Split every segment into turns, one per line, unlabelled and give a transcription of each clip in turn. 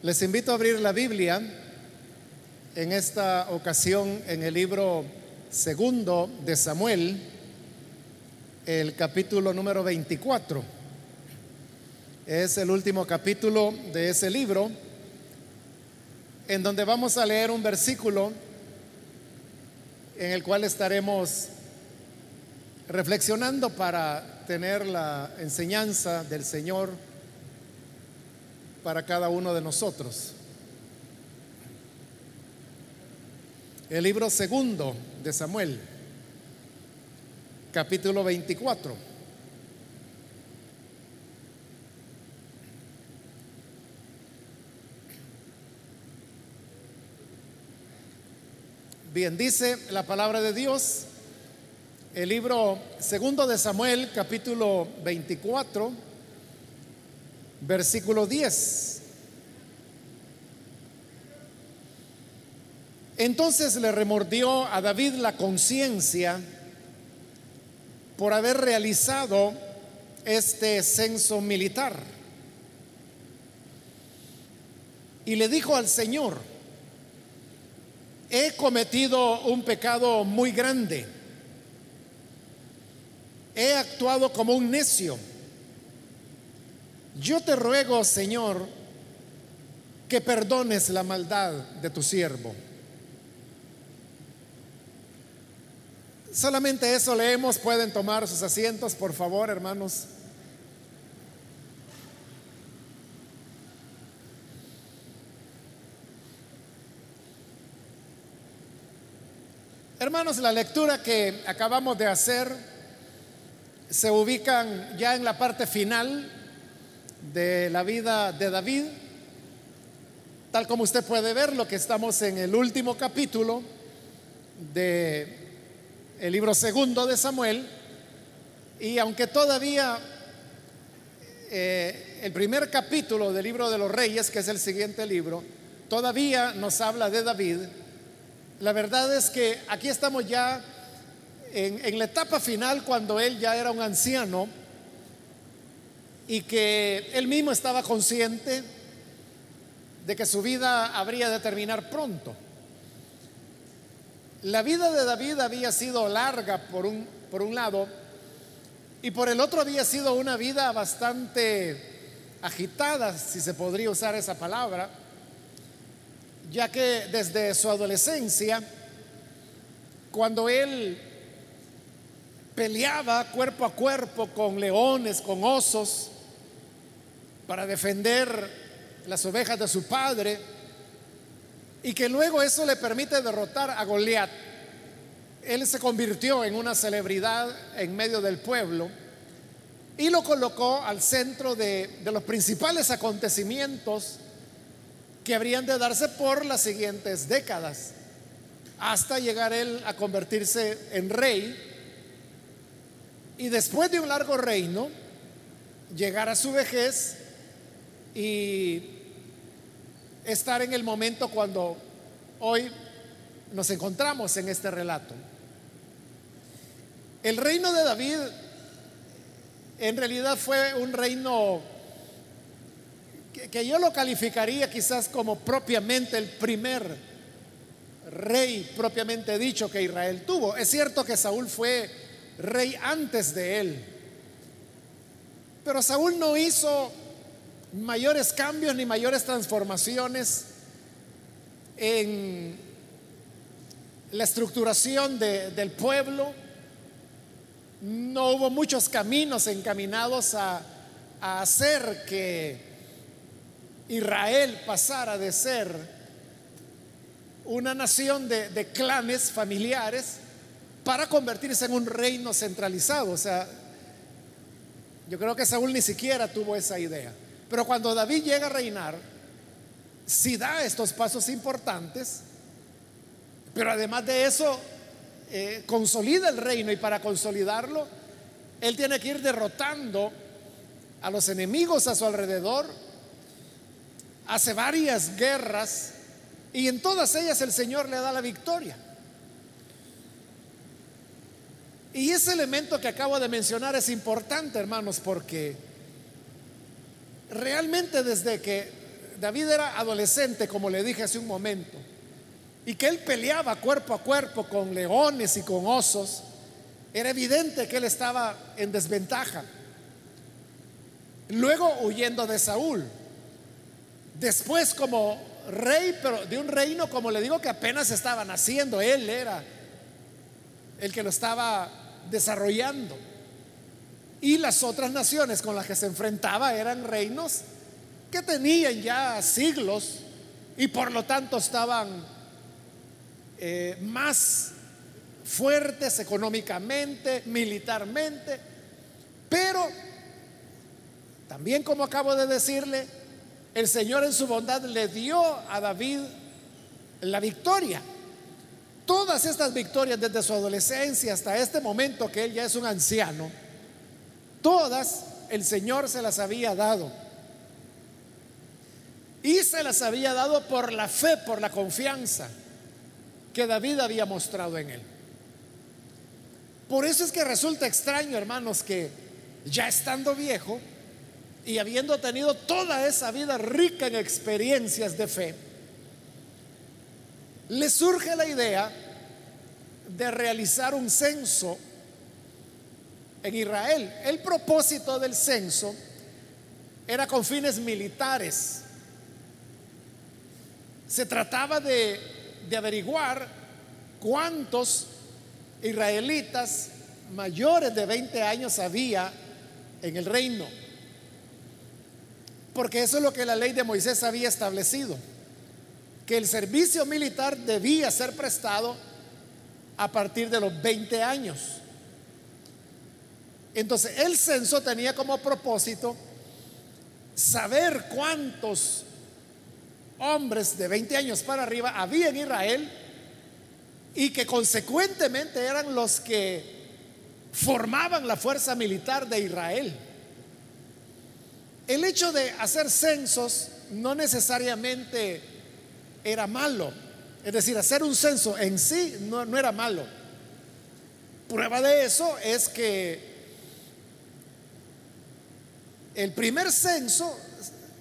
Les invito a abrir la Biblia en esta ocasión en el libro segundo de Samuel, el capítulo número 24. Es el último capítulo de ese libro en donde vamos a leer un versículo en el cual estaremos reflexionando para tener la enseñanza del Señor para cada uno de nosotros. El libro segundo de Samuel, capítulo 24. Bien, dice la palabra de Dios, el libro segundo de Samuel, capítulo 24, versículo 10. Entonces le remordió a David la conciencia por haber realizado este censo militar. Y le dijo al Señor, he cometido un pecado muy grande, he actuado como un necio. Yo te ruego, Señor, que perdones la maldad de tu siervo. Solamente eso leemos, pueden tomar sus asientos, por favor, hermanos. Hermanos, la lectura que acabamos de hacer se ubican ya en la parte final de la vida de David. Tal como usted puede ver, lo que estamos en el último capítulo de el libro segundo de Samuel. Y aunque todavía eh, el primer capítulo del libro de los reyes, que es el siguiente libro, todavía nos habla de David, la verdad es que aquí estamos ya en, en la etapa final cuando él ya era un anciano y que él mismo estaba consciente de que su vida habría de terminar pronto. La vida de David había sido larga por un, por un lado y por el otro había sido una vida bastante agitada, si se podría usar esa palabra ya que desde su adolescencia, cuando él peleaba cuerpo a cuerpo con leones, con osos, para defender las ovejas de su padre, y que luego eso le permite derrotar a Goliat, él se convirtió en una celebridad en medio del pueblo y lo colocó al centro de, los principales acontecimientos que habrían de darse por las siguientes décadas, hasta llegar él a convertirse en rey y después de un largo reino, llegar a su vejez y estar en el momento cuando hoy nos encontramos en este relato. El reino de David en realidad fue un reino que, yo lo calificaría quizás como propiamente el primer rey propiamente dicho que Israel tuvo. Es cierto que Saúl fue rey antes de él, pero Saúl no hizo mayores cambios ni mayores transformaciones en la estructuración del pueblo. No hubo muchos caminos encaminados a hacer que Israel pasara de ser una nación de, clanes familiares para convertirse en un reino centralizado. O sea, yo creo que Saúl ni siquiera tuvo esa idea. Pero cuando David llega a reinar, si da estos pasos importantes, pero además de eso, eh, consolida el reino y para consolidarlo, él tiene que ir derrotando a los enemigos a su alrededor hace varias guerras y en todas ellas el Señor le da la victoria. Y ese elemento que acabo de mencionar es importante, hermanos, porque realmente desde que David era adolescente, como le dije hace un momento, y que él peleaba cuerpo a cuerpo con leones y con osos, era evidente que él estaba en desventaja. Luego huyendo de Saúl. Después como rey, pero de un reino, como le digo, que apenas estaba naciendo. Él era el que lo estaba desarrollando. Y las otras naciones con las que se enfrentaba eran reinos que tenían ya siglos y por lo tanto estaban eh, más fuertes económicamente, militarmente, pero también como acabo de decirle, el Señor en su bondad le dio a David la victoria. Todas estas victorias desde su adolescencia hasta este momento que él ya es un anciano, todas el Señor se las había dado. Y se las había dado por la fe, por la confianza que David había mostrado en él. Por eso es que resulta extraño, hermanos, que ya estando viejo y habiendo tenido toda esa vida rica en experiencias de fe, le surge la idea de realizar un censo en Israel. El propósito del censo era con fines militares. Se trataba de, averiguar cuántos israelitas mayores de 20 años había en el reino. Porque eso es lo que la ley de Moisés había establecido, que el servicio militar debía ser prestado a partir de los 20 años. Entonces el censo tenía como propósito saber cuántos hombres de 20 años para arriba había en Israel y que consecuentemente eran los que formaban la fuerza militar de Israel. El hecho de hacer censos no necesariamente era malo, es decir, hacer un censo en sí no, no era malo. Prueba de eso es que el primer censo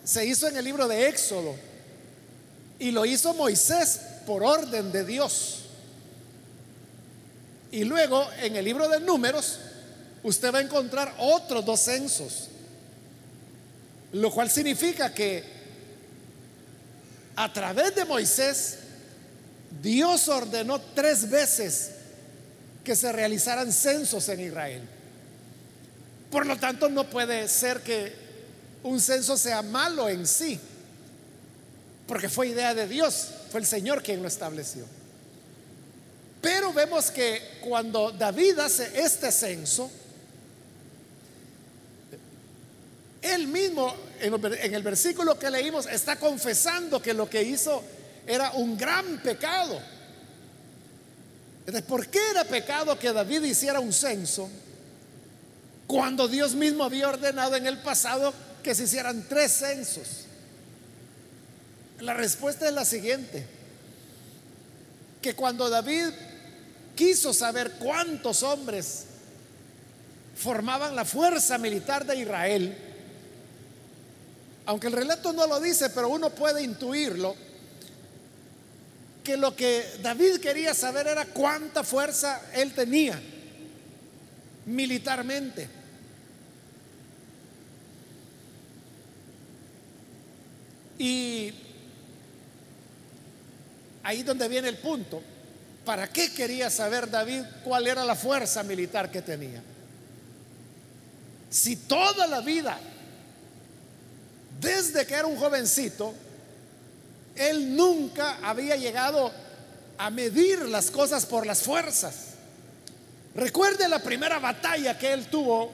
se hizo en el libro de Éxodo y lo hizo Moisés por orden de Dios. Y luego en el libro de números usted va a encontrar otros dos censos, lo cual significa que a través de Moisés Dios ordenó tres veces que se realizaran censos en Israel. Por lo tanto, no puede ser que un censo sea malo en sí, porque fue idea de Dios, fue el Señor quien lo estableció. Pero vemos que cuando David hace este censo, él mismo en el versículo que leímos está confesando que lo que hizo era un gran pecado. ¿por qué era pecado que David hiciera un censo cuando Dios mismo había ordenado en el pasado que se hicieran tres censos? La respuesta es la siguiente, que cuando David quiso saber cuántos hombres formaban la fuerza militar de Israel, aunque el relato no lo dice, pero uno puede intuirlo, que lo que David quería saber era cuánta fuerza él tenía militarmente. Y ahí donde viene el punto. ¿Para qué quería saber David cuál era la fuerza militar que tenía? Si toda la vida, desde que era un jovencito, él nunca había llegado a medir las cosas por las fuerzas. Recuerde la primera batalla que él tuvo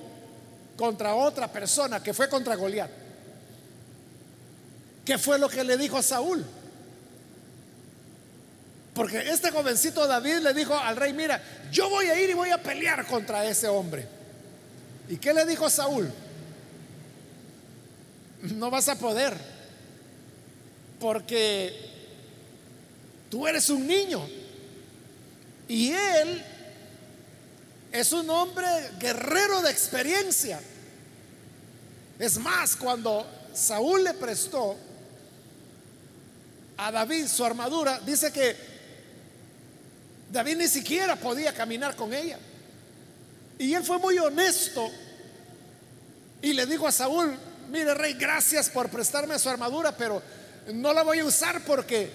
contra otra persona, que fue contra Goliat. ¿Qué fue lo que le dijo a Saúl? Porque este jovencito David le dijo al rey, mira, yo voy a ir y voy a pelear contra ese hombre. ¿Y qué le dijo Saúl? No vas a poder, porque tú eres un niño. Y él es un hombre guerrero de experiencia. Es más, cuando Saúl le prestó a David su armadura, dice que David ni siquiera podía caminar con ella. Y él fue muy honesto y le dijo a Saúl, mire rey, gracias por prestarme su armadura, pero no la voy a usar porque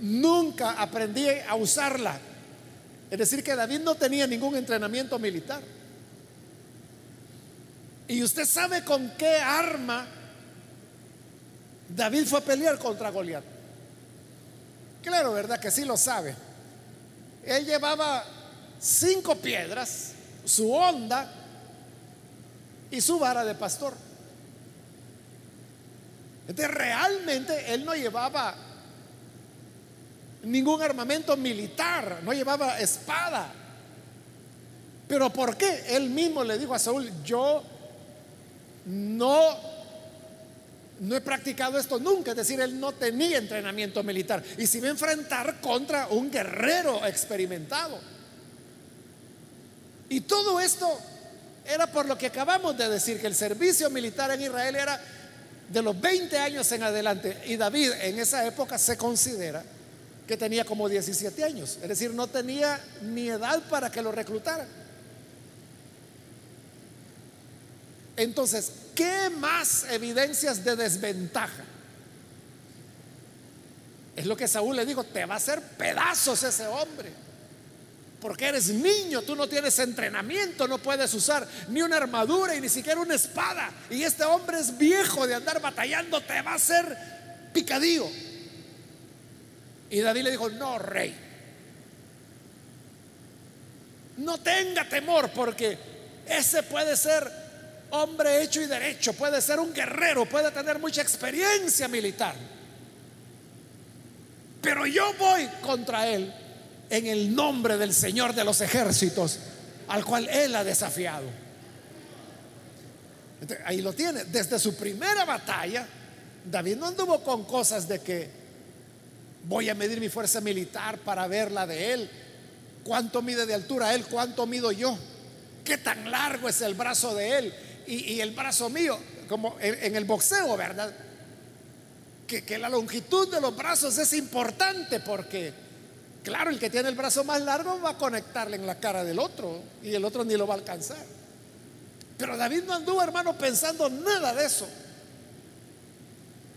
nunca aprendí a usarla. Es decir, que David no tenía ningún entrenamiento militar. Y usted sabe con qué arma David fue a pelear contra Goliat. Claro, ¿verdad? Que sí lo sabe. Él llevaba cinco piedras, su onda y su vara de pastor. Entonces realmente él no llevaba ningún armamento militar, no llevaba espada. Pero ¿por qué? Él mismo le dijo a Saúl, yo no no he practicado esto nunca, es decir, él no tenía entrenamiento militar y se iba a enfrentar contra un guerrero experimentado. Y todo esto era por lo que acabamos de decir, que el servicio militar en Israel era de los 20 años en adelante. Y David en esa época se considera que tenía como 17 años. Es decir, no tenía ni edad para que lo reclutaran. Entonces, ¿qué más evidencias de desventaja? Es lo que Saúl le dijo, te va a hacer pedazos ese hombre. Porque eres niño, tú no tienes entrenamiento, no puedes usar ni una armadura y ni siquiera una espada. Y este hombre es viejo de andar batallando, te va a hacer picadillo. Y David le dijo, no, rey, no tenga temor porque ese puede ser hombre hecho y derecho, puede ser un guerrero, puede tener mucha experiencia militar. Pero yo voy contra él en el nombre del Señor de los ejércitos, al cual Él ha desafiado. ahí lo tiene. Desde su primera batalla, David no anduvo con cosas de que voy a medir mi fuerza militar para ver la de Él. ¿Cuánto mide de altura Él? ¿Cuánto mido yo? ¿Qué tan largo es el brazo de Él? Y, el brazo mío, como en, el boxeo, ¿verdad? Que, que la longitud de los brazos es importante porque Claro, el que tiene el brazo más largo va a conectarle en la cara del otro y el otro ni lo va a alcanzar. Pero David no anduvo, hermano, pensando nada de eso.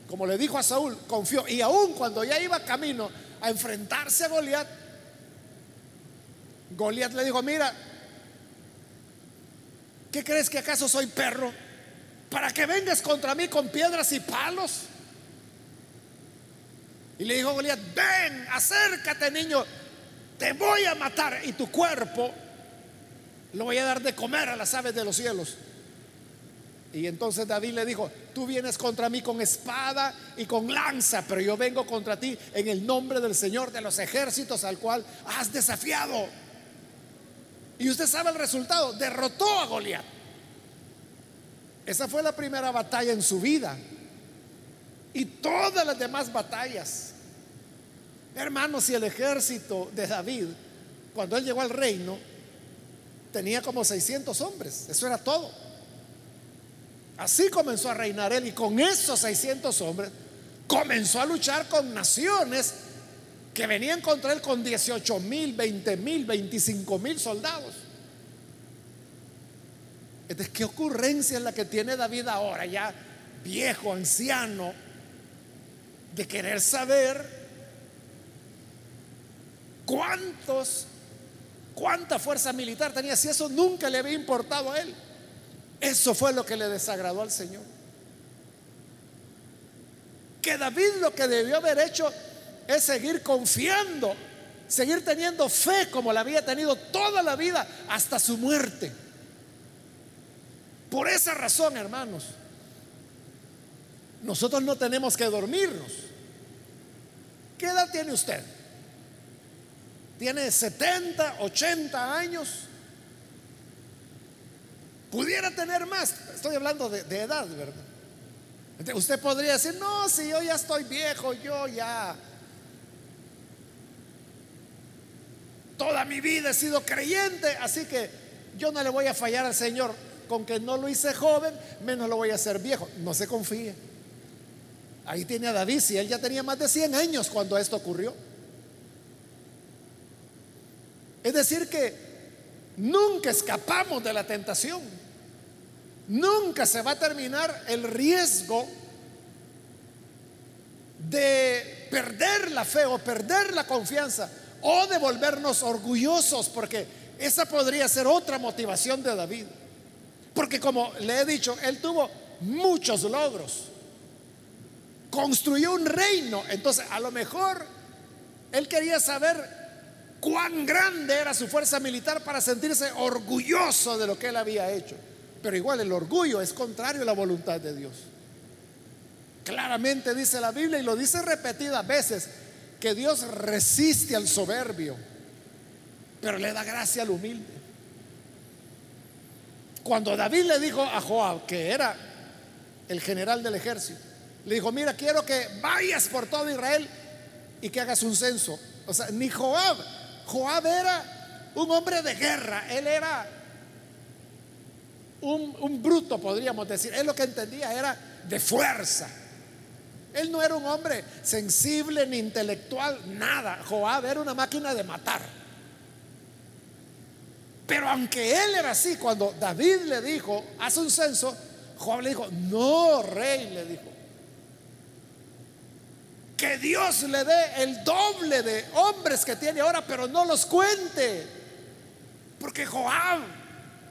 Como le dijo a Saúl, confió. Y aún cuando ya iba camino a enfrentarse a Goliat, Goliat le dijo, mira, ¿qué crees que acaso soy perro? Para que vengas contra mí con piedras y palos. Y le dijo Goliat, ven, acércate niño, te voy a matar y tu cuerpo lo voy a dar de comer a las aves de los cielos. Y entonces David le dijo, tú vienes contra mí con espada y con lanza, pero yo vengo contra ti en el nombre del Señor de los ejércitos al cual has desafiado. Y usted sabe el resultado, derrotó a Goliat. Esa fue la primera batalla en su vida y todas las demás batallas. Hermanos, si el ejército de David, cuando él llegó al reino, tenía como 600 hombres, eso era todo. Así comenzó a reinar él y con esos 600 hombres comenzó a luchar con naciones que venían contra él con 18 mil, 20 mil, 25 mil soldados. Entonces, ¿qué ocurrencia es la que tiene David ahora, ya viejo, anciano, de querer saber cuántos, cuánta fuerza militar tenía, si eso nunca le había importado a él. Eso fue lo que le desagradó al Señor. Que David lo que debió haber hecho es seguir confiando, seguir teniendo fe como la había tenido toda la vida hasta su muerte. Por esa razón, hermanos, nosotros no tenemos que dormirnos. ¿Qué edad tiene usted? ¿Tiene 70, 80 años? Pudiera tener más. Estoy hablando de, edad, ¿verdad? usted podría decir, no, si yo ya estoy viejo, yo ya... Toda mi vida he sido creyente, así que yo no le voy a fallar al Señor. Con que no lo hice joven, menos lo voy a hacer viejo. No se confíe. Ahí tiene a David, si él ya tenía más de 100 años cuando esto ocurrió. Es decir, que nunca escapamos de la tentación. Nunca se va a terminar el riesgo de perder la fe o perder la confianza o de volvernos orgullosos, porque esa podría ser otra motivación de David. Porque como le he dicho, él tuvo muchos logros. Construyó un reino. Entonces, a lo mejor él quería saber cuán grande era su fuerza militar para sentirse orgulloso de lo que él había hecho. Pero igual el orgullo es contrario a la voluntad de Dios. Claramente dice la Biblia y lo dice repetidas veces que Dios resiste al soberbio, pero le da gracia al humilde. Cuando David le dijo a Joab, que era el general del ejército, le dijo, mira, quiero que vayas por todo Israel y que hagas un censo. O sea, ni Joab, Joab era un hombre de guerra, él era un, bruto, podríamos decir. Él lo que entendía era de fuerza. Él no era un hombre sensible ni intelectual, nada. Joab era una máquina de matar. Pero aunque él era así, cuando David le dijo, haz un censo, Joab le dijo, no, rey, le dijo, que Dios le dé el doble de hombres que tiene ahora, pero no los cuente. Porque Joab,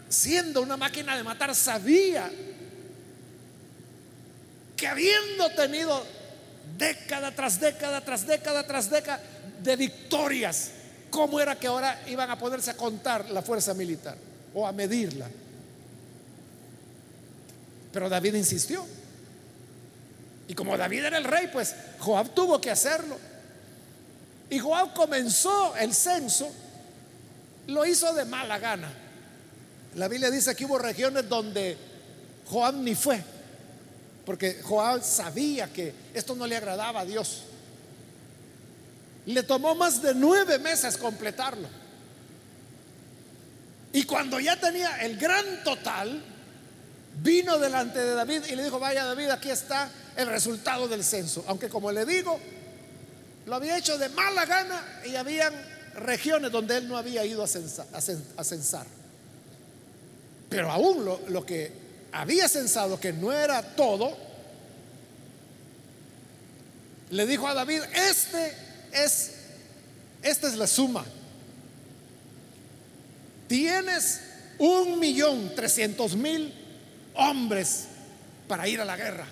siendo una máquina de matar, sabía que habiendo tenido década tras década, tras década, tras década de victorias, ¿cómo era que ahora iban a poderse a contar la fuerza militar o a medirla? Pero David insistió. Y como David era el rey, pues Joab tuvo que hacerlo. Y Joab comenzó el censo, lo hizo de mala gana. La Biblia dice que hubo regiones donde Joab ni fue porque Joab sabía que esto no le agradaba a Dios. Le tomó más de nueve meses completarlo. Y cuando ya tenía el gran total, vino delante de David y le dijo, vaya David, aquí está el resultado del censo. Aunque como le digo, lo había hecho de mala gana y habían regiones donde él no había ido a censar. Pero aún lo, que había censado que no era todo, le dijo a David, este es, esta es la suma. Tienes un millón trescientos mil hombres para ir a la guerra.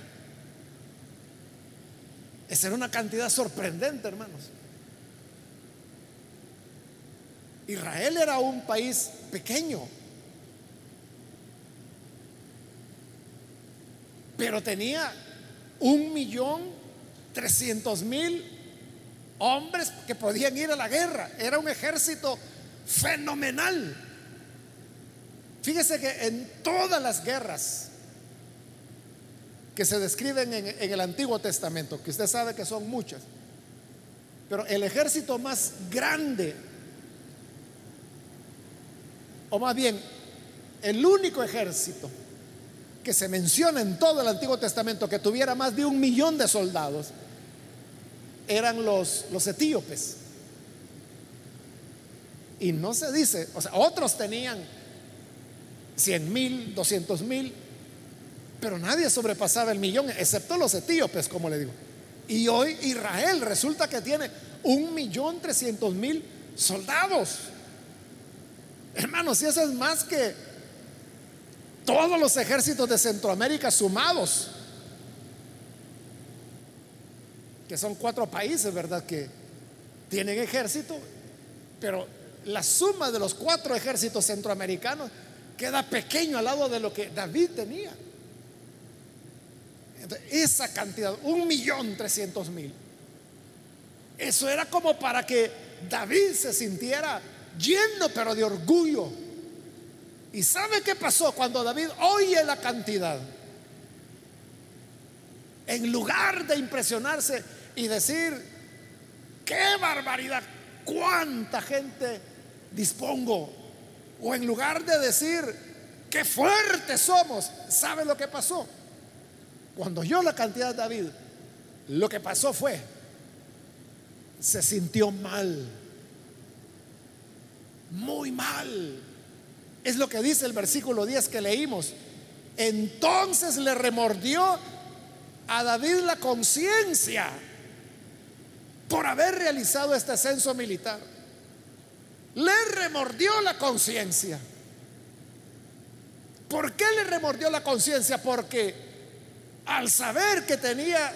Esa era una cantidad sorprendente, hermanos. Israel era un país pequeño, pero tenía un millón trescientos mil hombres que podían ir a la guerra. Era un ejército fenomenal. Fíjese que en todas las guerras que se describen en, el Antiguo Testamento, que usted sabe que son muchas, pero el ejército más grande, o más bien, el único ejército que se menciona en todo el Antiguo Testamento que tuviera más de un millón de soldados eran los, los etíopes. Y no se dice, o sea, otros tenían 100 mil, 200 mil, pero nadie sobrepasaba el millón, excepto los etíopes, como le digo. Y hoy Israel resulta que tiene un millón trescientos mil soldados. Hermanos, si eso es más que todos los ejércitos de Centroamérica sumados, que son cuatro países, ¿verdad? Que tienen ejército, pero la suma de los cuatro ejércitos centroamericanos queda pequeño al lado de lo que David tenía. esa cantidad, un millón trescientos mil, eso era como para que David se sintiera lleno, pero de orgullo ¿Y sabe qué pasó cuando David oye la cantidad? En lugar de impresionarse y decir, qué barbaridad, cuánta gente dispongo. O en lugar de decir, qué fuertes somos, ¿sabe lo que pasó? Cuando oyó la cantidad de David, Lo que pasó fue, se sintió mal, muy mal. Es lo que dice el versículo 10 que leímos. Entonces le remordió a David la conciencia por haber realizado este censo militar. Le remordió la conciencia. ¿Por qué le remordió la conciencia? Porque al saber que tenía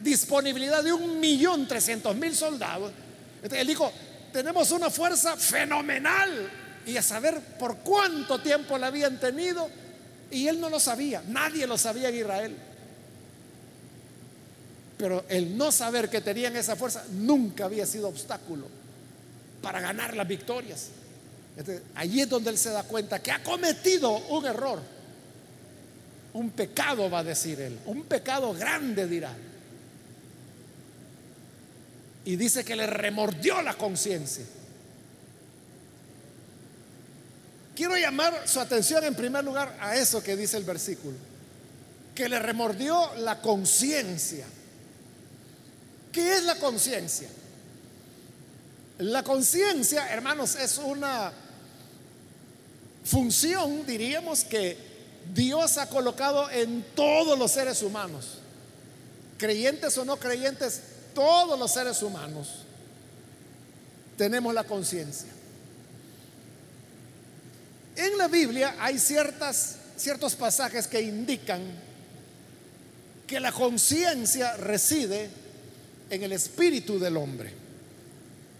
disponibilidad de un millón trescientos mil soldados, él dijo, tenemos una fuerza fenomenal y a saber por cuánto tiempo la habían tenido y él no lo sabía, nadie lo sabía en Israel. Pero el no saber que tenían esa fuerza nunca había sido obstáculo para ganar las victorias. allí es donde él se da cuenta que ha cometido un error. Un pecado, va a decir él. Un pecado grande, dirá. Y dice que le remordió la conciencia. Quiero llamar su atención en primer lugar a eso que dice el versículo. Que le remordió la conciencia. ¿Qué es la conciencia? La conciencia, hermanos, es una función, diríamos, que Dios ha colocado en todos los seres humanos, creyentes o no creyentes, todos los seres humanos tenemos la conciencia. En la Biblia hay ciertas, ciertos pasajes que indican que la conciencia reside en el espíritu del hombre.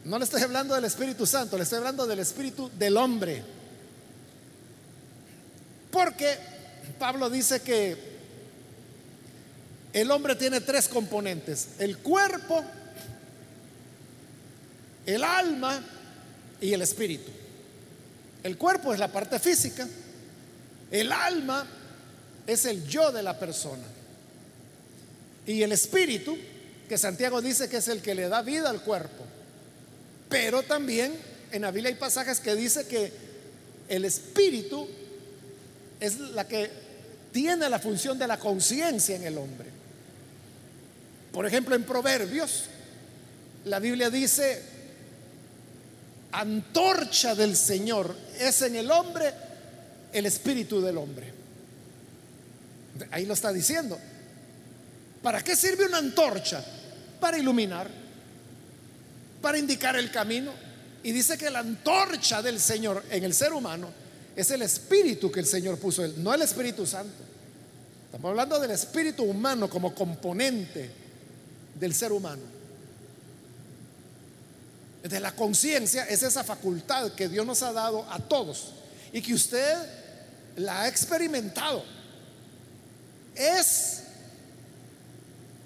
No le estoy hablando del Espíritu Santo, le estoy hablando del espíritu del hombre. Porque Pablo dice que el hombre tiene tres componentes, el cuerpo, el alma y el espíritu. El cuerpo es la parte física, el alma es el yo de la persona y el espíritu que Santiago dice que es el que le da vida al cuerpo. Pero también en la Biblia hay pasajes que dice que el espíritu es la que tiene la función de la conciencia en el hombre. Por ejemplo, en Proverbios, la Biblia dice, antorcha del Señor es en el hombre el espíritu del hombre. Ahí lo está diciendo. ¿Para qué sirve una antorcha? para iluminar, para indicar el camino. Y dice que la antorcha del Señor en el ser humano es el espíritu que el Señor puso, no el Espíritu Santo. Estamos hablando del espíritu humano como componente del ser humano. De la conciencia es esa facultad que Dios nos ha dado a todos y que usted la ha experimentado. Es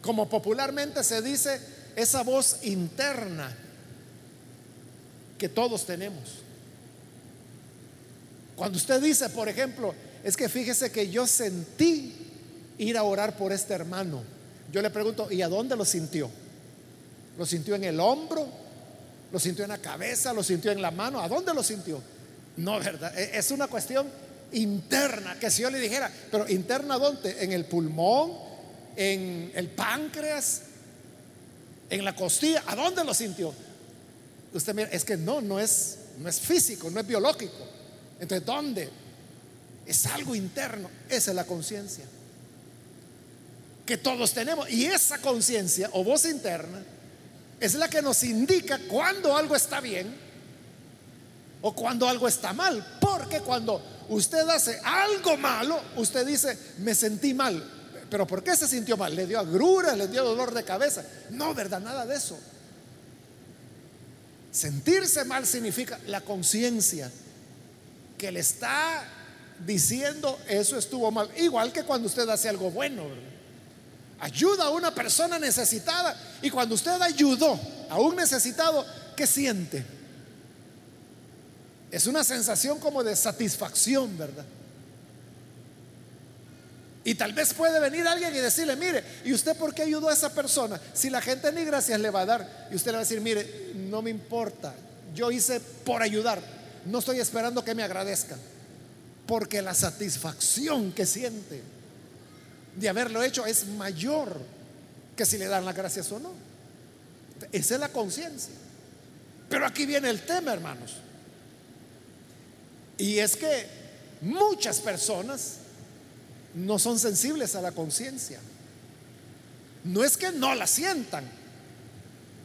como popularmente se dice, esa voz interna que todos tenemos. Cuando usted dice, por ejemplo, es que fíjese que yo sentí ir a orar por este hermano. Yo le pregunto, ¿y a dónde lo sintió? ¿Lo sintió en el hombro? ¿Lo sintió en la cabeza? ¿Lo sintió en la mano? ¿A dónde lo sintió? No, ¿verdad? E-, es una cuestión interna, que si yo le dijera, pero interna dónde? ¿En el pulmón? en el páncreas, en la costilla. ¿A dónde lo sintió? Usted mira, es que no, no es, no es físico, no es biológico. Entonces, ¿dónde? Es algo interno. Esa es la conciencia. Que todos tenemos. Y esa conciencia o voz interna es la que nos indica cuando algo está bien o cuando algo está mal. Porque cuando usted hace algo malo, usted dice, me sentí mal. Pero ¿por qué se sintió mal? ¿Le dio agrura? ¿Le dio dolor de cabeza? No, ¿verdad? Nada de eso. Sentirse mal significa la conciencia que le está diciendo eso estuvo mal. Igual que cuando usted hace algo bueno. Ayuda a una persona necesitada y cuando usted ayudó a un necesitado, ¿qué siente? Es una sensación como de satisfacción, ¿verdad? Y tal vez puede venir alguien y decirle, mire, ¿y usted por qué ayudó a esa persona? Si la gente ni gracias le va a dar, y usted le va a decir, mire, no me importa, yo hice por ayudar, no estoy esperando que me agradezca, porque la satisfacción que siente de haberlo hecho es mayor que si le dan las gracias o no. Esa es la conciencia. Pero aquí viene el tema, hermanos. Y es que muchas personas no son sensibles a la conciencia. No es que no la sientan.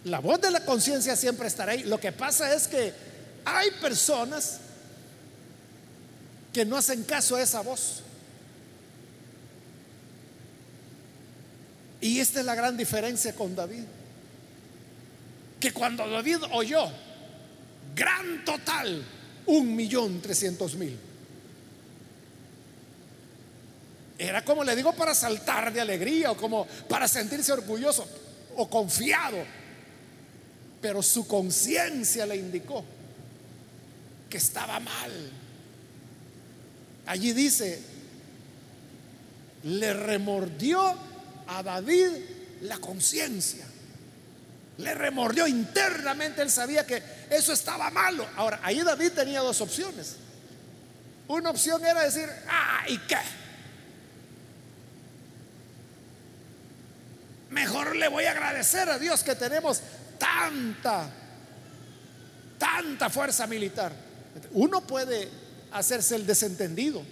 La voz de la conciencia siempre estará ahí. Lo que pasa es que hay personas que no hacen caso a esa voz. Y esta es la gran diferencia con David. Que cuando David oyó, gran total, un millón trescientos mil. Era como le digo para saltar de alegría o como para sentirse orgulloso o confiado. Pero su conciencia le indicó que estaba mal. Allí dice, le remordió a David la conciencia. Le remordió internamente, él sabía que eso estaba malo. Ahora, ahí David tenía dos opciones. Una opción era decir, ah, ¿y qué? Mejor le voy a agradecer a Dios que tenemos tanta, tanta fuerza militar. Uno puede hacerse el desentendido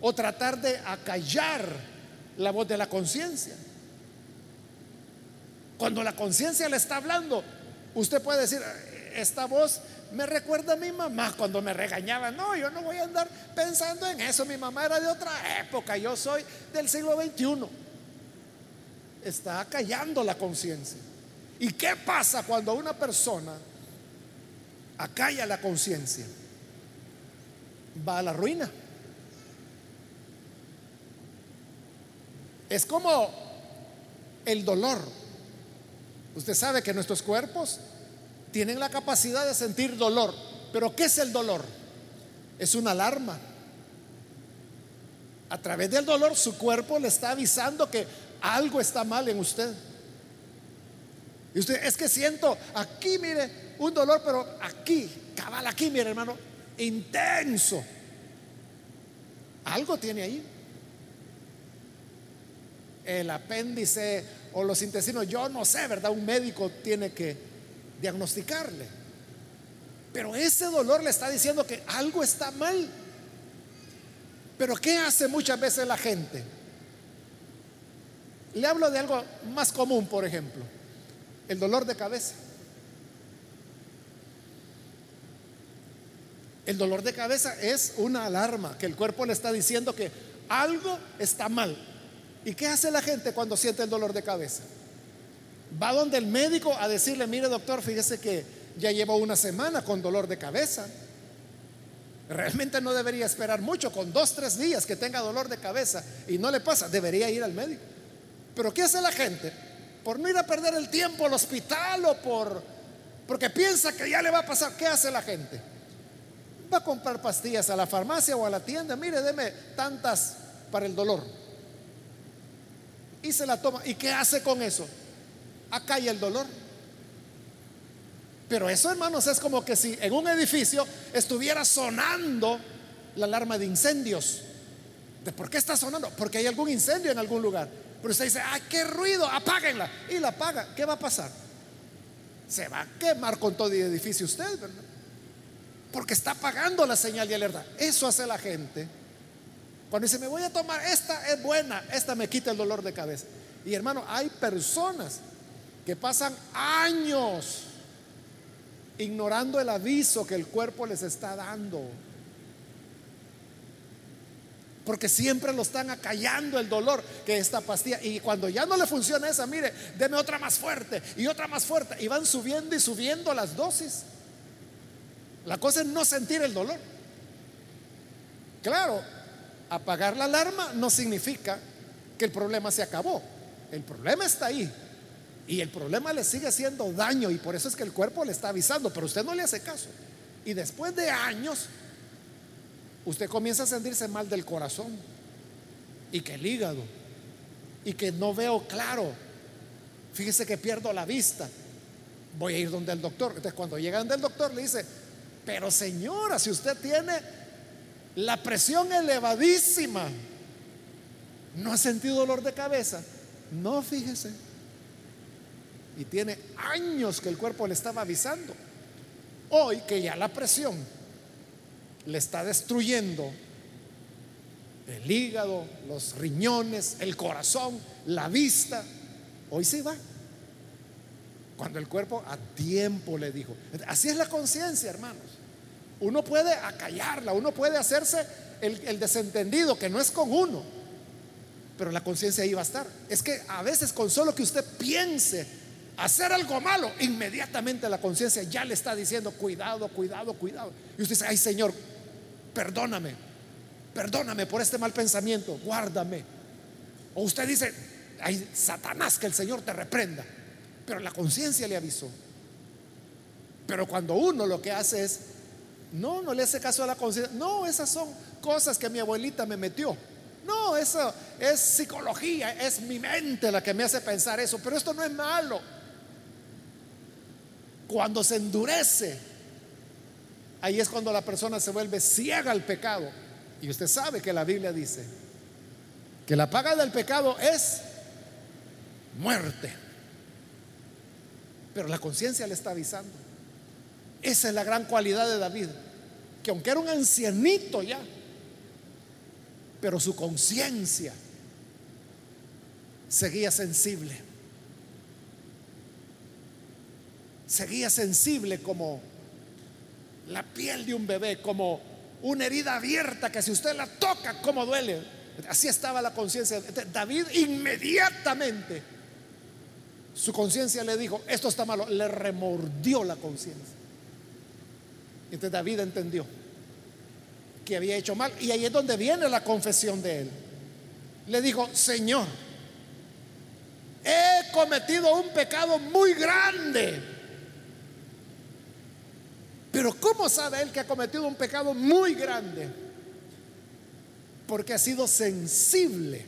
o tratar de acallar la voz de la conciencia. Cuando la conciencia le está hablando, usted puede decir, esta voz me recuerda a mi mamá cuando me regañaba. No, yo no voy a andar pensando en eso. Mi mamá era de otra época, yo soy del siglo XXI. Está callando la conciencia. ¿Y qué pasa cuando una persona acalla la conciencia? Va a la ruina. Es como el dolor. Usted sabe que nuestros cuerpos tienen la capacidad de sentir dolor. Pero ¿qué es el dolor? Es una alarma. A través del dolor su cuerpo le está avisando que algo está mal en usted. Y usted, es que siento aquí, mire, un dolor, pero aquí, cabal aquí, mire hermano, intenso. Algo tiene ahí. El apéndice o los intestinos, yo no sé, ¿verdad? Un médico tiene que diagnosticarle. Pero ese dolor le está diciendo que algo está mal. Pero ¿qué hace muchas veces la gente? Le hablo de algo más común, por ejemplo, el dolor de cabeza. El dolor de cabeza es una alarma que el cuerpo le está diciendo que algo está mal. ¿Y qué hace la gente cuando siente el dolor de cabeza? Va donde el médico a decirle, mire doctor, fíjese que ya llevo una semana con dolor de cabeza. Realmente no debería esperar mucho, con dos, tres días que tenga dolor de cabeza y no le pasa, debería ir al médico. Pero ¿qué hace la gente? Por no ir a perder el tiempo al hospital o por porque piensa que ya le va a pasar, ¿qué hace la gente? Va a comprar pastillas a la farmacia o a la tienda, mire, deme tantas para el dolor. Y se la toma. ¿Y qué hace con eso? Acalla el dolor. Pero eso, hermanos, es como que si en un edificio estuviera sonando la alarma de incendios. ¿De por qué está sonando? Porque hay algún incendio en algún lugar. Pero usted dice, ¡ay, qué ruido! Apáguenla. Y la apaga. ¿Qué va a pasar? Se va a quemar con todo el edificio usted, ¿verdad? Porque está apagando la señal de alerta. Eso hace la gente. Cuando dice, me voy a tomar, esta es buena, esta me quita el dolor de cabeza. Y hermano, hay personas que pasan años ignorando el aviso que el cuerpo les está dando. Porque siempre lo están acallando el dolor que esta pastilla. Y cuando ya no le funciona esa, mire, deme otra más fuerte y otra más fuerte. Y van subiendo y subiendo las dosis. La cosa es no sentir el dolor. Claro, apagar la alarma no significa que el problema se acabó. El problema está ahí. Y el problema le sigue haciendo daño y por eso es que el cuerpo le está avisando, pero usted no le hace caso. Y después de años, usted comienza a sentirse mal del corazón y que el hígado y que no veo claro. Fíjese que pierdo la vista. Voy a ir donde el doctor. Entonces cuando llegan del doctor le dice, pero señora, si usted tiene la presión elevadísima, ¿no ha sentido dolor de cabeza? No, fíjese. y tiene años que el cuerpo le estaba avisando. Hoy que ya la presión le está destruyendo el hígado, los riñones, el corazón, la vista, hoy sí va. Cuando el cuerpo a tiempo le dijo. Así es la conciencia, hermanos. Uno puede acallarla, uno puede hacerse el, desentendido, que no es con uno, pero la conciencia ahí va a estar. Es que a veces con solo que usted piense hacer algo malo, inmediatamente la conciencia ya le está diciendo, cuidado, cuidado, cuidado. Y usted dice, ay Señor, perdóname, perdóname por este mal pensamiento, guárdame. O usted dice, ay Satanás, que el Señor te reprenda. Pero la conciencia le avisó. Pero cuando uno lo que hace es, no, no le hace caso a la conciencia. No, esas son cosas que mi abuelita me metió. No, eso es psicología, es mi mente la que me hace pensar eso. Pero esto no es malo. Cuando se endurece, ahí es cuando la persona se vuelve ciega al pecado. Y usted sabe que la Biblia dice que la paga del pecado es muerte. Pero la conciencia le está avisando. Esa es la gran cualidad de David, que aunque era un ancianito ya, pero su conciencia seguía sensible. seguía sensible como la piel de un bebé, como una herida abierta que si usted la toca, como duele. Así estaba la conciencia. David inmediatamente, su conciencia le dijo, esto está malo, le remordió la conciencia. Entonces David entendió que había hecho mal. Y ahí es donde viene la confesión de él. Le dijo, Señor, he cometido un pecado muy grande pero ¿cómo sabe él que ha cometido un pecado muy grande? Porque ha sido sensible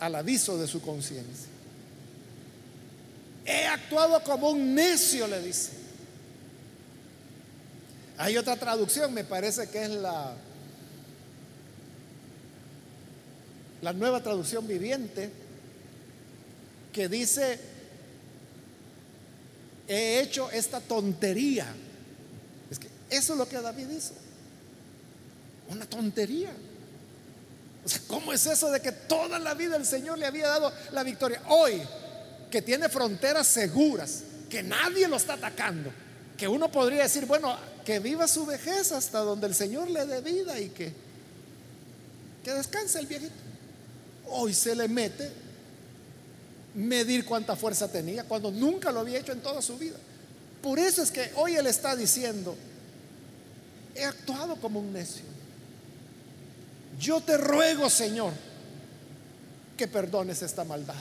al aviso de su conciencia. He actuado como un necio, le dice. Hay otra traducción, me parece que es la, la nueva traducción viviente, que dice, he hecho esta tontería. Es que eso es lo que David hizo. Una tontería. O sea, ¿cómo es eso de que toda la vida el Señor le había dado la victoria? Hoy, que tiene fronteras seguras, que nadie lo está atacando, que uno podría decir, bueno, que viva su vejez hasta donde el Señor le dé vida y que, que descanse el viejito. Hoy se le mete medir cuánta fuerza tenía cuando nunca lo había hecho en toda su vida. Por eso es que hoy él está diciendo, he actuado como un necio. Yo te ruego, Señor, que perdones esta maldad.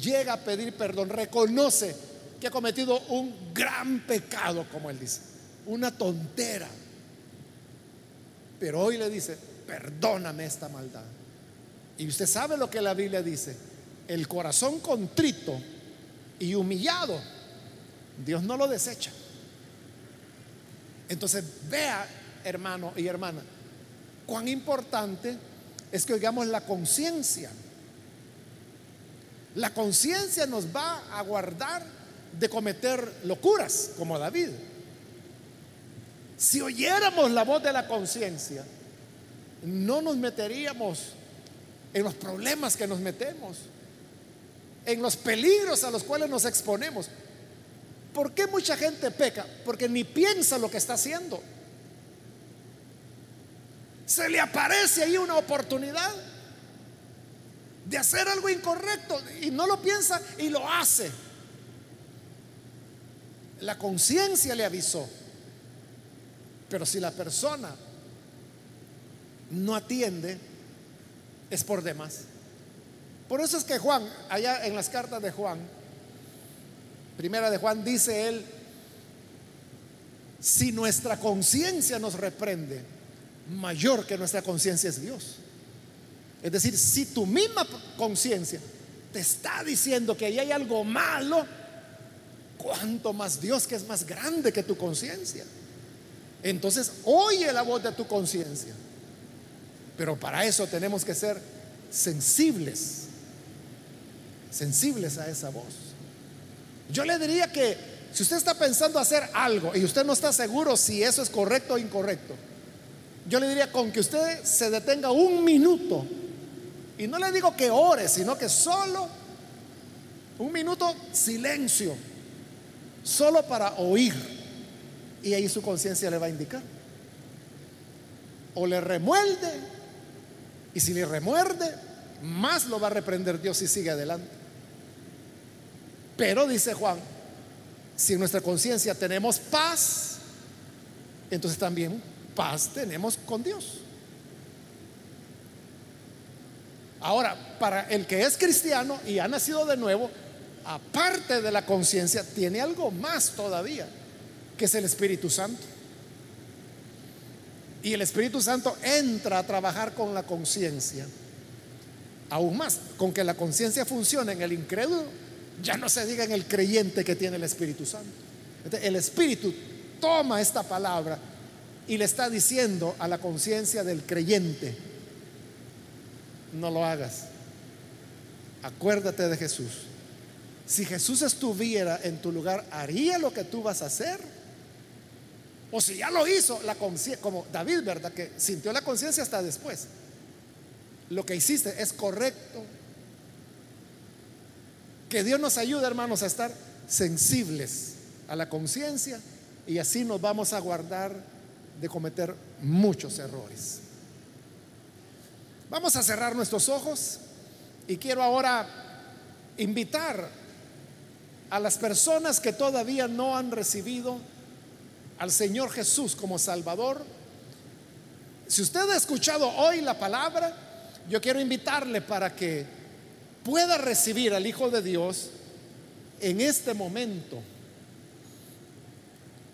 llega a pedir perdón, reconoce que ha cometido un gran pecado, como él dice, una tontera. Pero hoy le dice, perdóname esta maldad. Y usted sabe lo que la Biblia dice, el corazón contrito y humillado, Dios no lo desecha. Entonces vea, hermano y hermana, cuán importante es que oigamos la conciencia. La conciencia nos va a guardar de cometer locuras como David. Si oyéramos la voz de la conciencia, no nos meteríamos en los problemas que nos metemos en los peligros a los cuales nos exponemos. ¿Por qué mucha gente peca? Porque ni piensa lo que está haciendo. Se le aparece ahí una oportunidad de hacer algo incorrecto y no lo piensa y lo hace. La conciencia le avisó. Pero si la persona no atiende, es por demás. Por eso es que Juan, allá en las cartas de Juan, primera de Juan, dice él, si nuestra conciencia nos reprende, mayor que nuestra conciencia es Dios. Es decir, si tu misma conciencia te está diciendo que ahí hay algo malo, cuánto más Dios que es más grande que tu conciencia. Entonces, oye la voz de tu conciencia. Pero para eso tenemos que ser sensibles sensibles a esa voz. Yo le diría que si usted está pensando hacer algo y usted no está seguro si eso es correcto o incorrecto, yo le diría con que usted se detenga un minuto y no le digo que ore, sino que solo un minuto silencio, solo para oír. Y ahí su conciencia le va a indicar. O le remuerde, y si le remuerde, más lo va a reprender Dios si sigue adelante. Pero dice Juan, si en nuestra conciencia tenemos paz, entonces también paz tenemos con Dios. Ahora, para el que es cristiano y ha nacido de nuevo, aparte de la conciencia, tiene algo más todavía, que es el Espíritu Santo. Y el Espíritu Santo entra a trabajar con la conciencia. Aún más, con que la conciencia funcione en el incrédulo, ya no se diga en el creyente que tiene el Espíritu Santo. el Espíritu toma esta palabra y le está diciendo a la conciencia del creyente, no lo hagas. Acuérdate de Jesús. Si Jesús estuviera en tu lugar, ¿haría lo que tú vas a hacer? O si ya lo hizo, la como David, ¿verdad? Que sintió la conciencia hasta después. Lo que hiciste es correcto. Que Dios nos ayude, hermanos, a estar sensibles a la conciencia y así nos vamos a guardar de cometer muchos errores. Vamos a cerrar nuestros ojos y quiero ahora invitar a las personas que todavía no han recibido al Señor Jesús como Salvador. Si usted ha escuchado hoy la palabra, yo quiero invitarle para que pueda recibir al Hijo de Dios en este momento.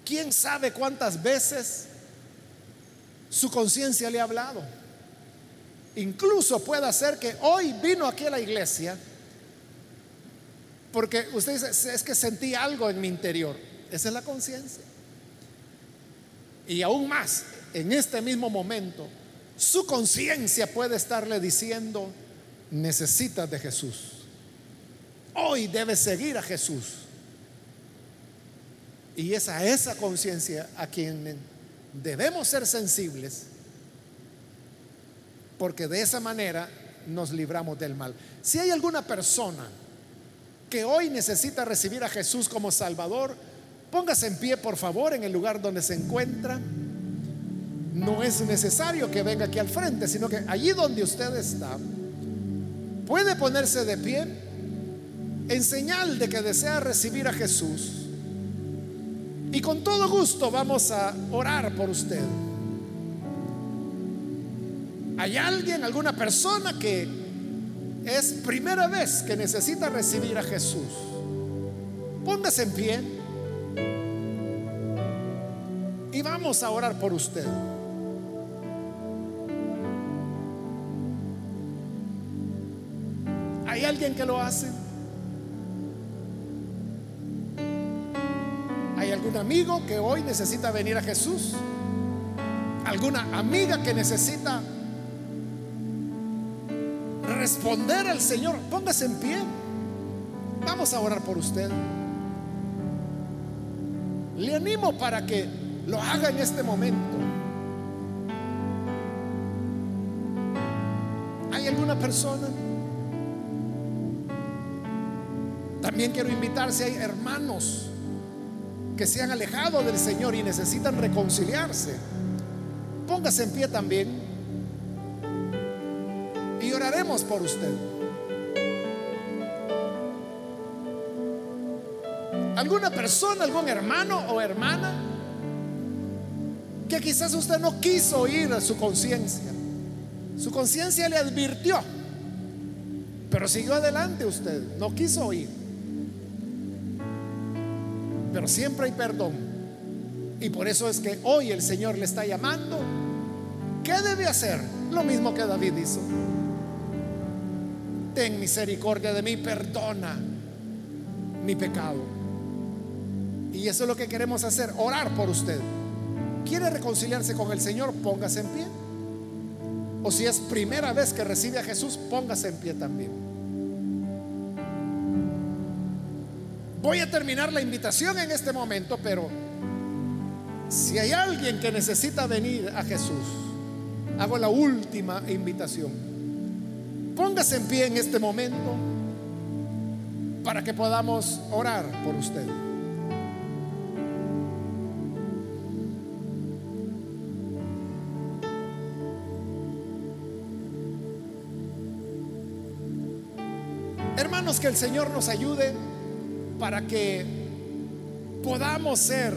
¿Quién sabe cuántas veces su conciencia le ha hablado? Incluso puede ser que hoy vino aquí a la iglesia porque usted dice, es que sentí algo en mi interior. Esa es la conciencia. Y aún más, en este mismo momento, su conciencia puede estarle diciendo, necesitas de Jesús. Hoy debes seguir a Jesús. Y es a esa conciencia a quien debemos ser sensibles, porque de esa manera nos libramos del mal. Si hay alguna persona que hoy necesita recibir a Jesús como Salvador, póngase en pie, por favor, en el lugar donde se encuentra. No es necesario que venga aquí al frente, sino que allí donde usted está, puede ponerse de pie en señal de que desea recibir a Jesús. Y con todo gusto vamos a orar por usted. ¿Hay alguien, alguna persona que es primera vez que necesita recibir a Jesús? Póngase en pie y vamos a orar por usted. ¿Hay alguien que lo hace? ¿Hay algún amigo que hoy necesita venir a Jesús? ¿Alguna amiga que necesita responder al Señor? Póngase en pie. Vamos a orar por usted. Le animo para que lo haga en este momento. ¿Hay alguna persona? También quiero invitar si hay hermanos que se han alejado del Señor y necesitan reconciliarse. Póngase en pie también por usted. ¿Alguna persona, algún hermano o hermana que quizás usted no quiso oír a su conciencia? Su conciencia le advirtió, pero siguió adelante usted, no quiso oír pero siempre hay perdón. Y por eso es que hoy el Señor le está llamando. ¿Qué debe hacer? Lo mismo que David hizo. Ten misericordia de mí, perdona mi pecado. Y eso es lo que queremos hacer, orar por usted. ¿Quiere reconciliarse con el Señor? Póngase en pie. O si es primera vez que recibe a Jesús, póngase en pie también. Voy a terminar la invitación en este momento, pero si hay alguien que necesita venir a Jesús, hago la última invitación. Póngase en pie en este momento para que podamos orar por usted. Hermanos, que el Señor nos ayude para que podamos ser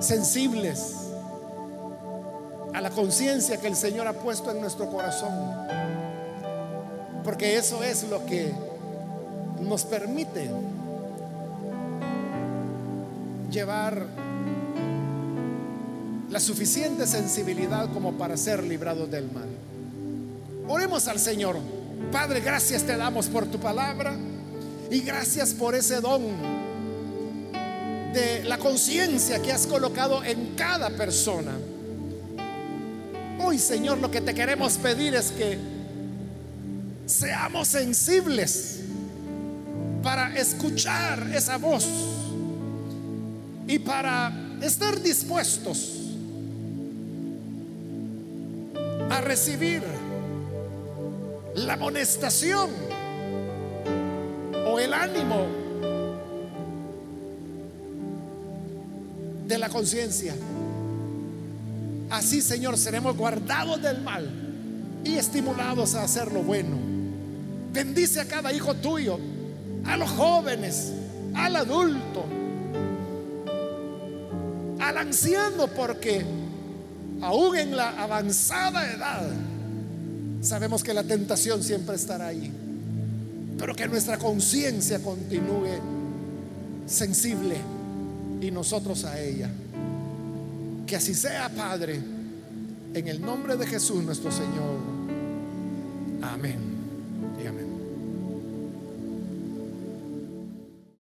sensibles a la conciencia que el Señor ha puesto en nuestro corazón. Porque eso es lo que nos permite llevar la suficiente sensibilidad como para ser librados del mal. Oremos al Señor. Padre, gracias te damos por tu palabra y gracias por ese don de la conciencia que has colocado en cada persona. Hoy, Señor, lo que te queremos pedir es que seamos sensibles para escuchar esa voz y para estar dispuestos a recibir la amonestación o el ánimo de la conciencia. Así, Señor, seremos guardados del mal y estimulados a hacer lo bueno. Bendice a cada hijo tuyo, a los jóvenes, al adulto, al anciano, porque aún en la avanzada edad, Sabemos que la tentación siempre estará ahí, pero que nuestra conciencia continúe sensible y nosotros a ella. Que así sea, Padre, en el nombre de Jesús nuestro Señor. Amén.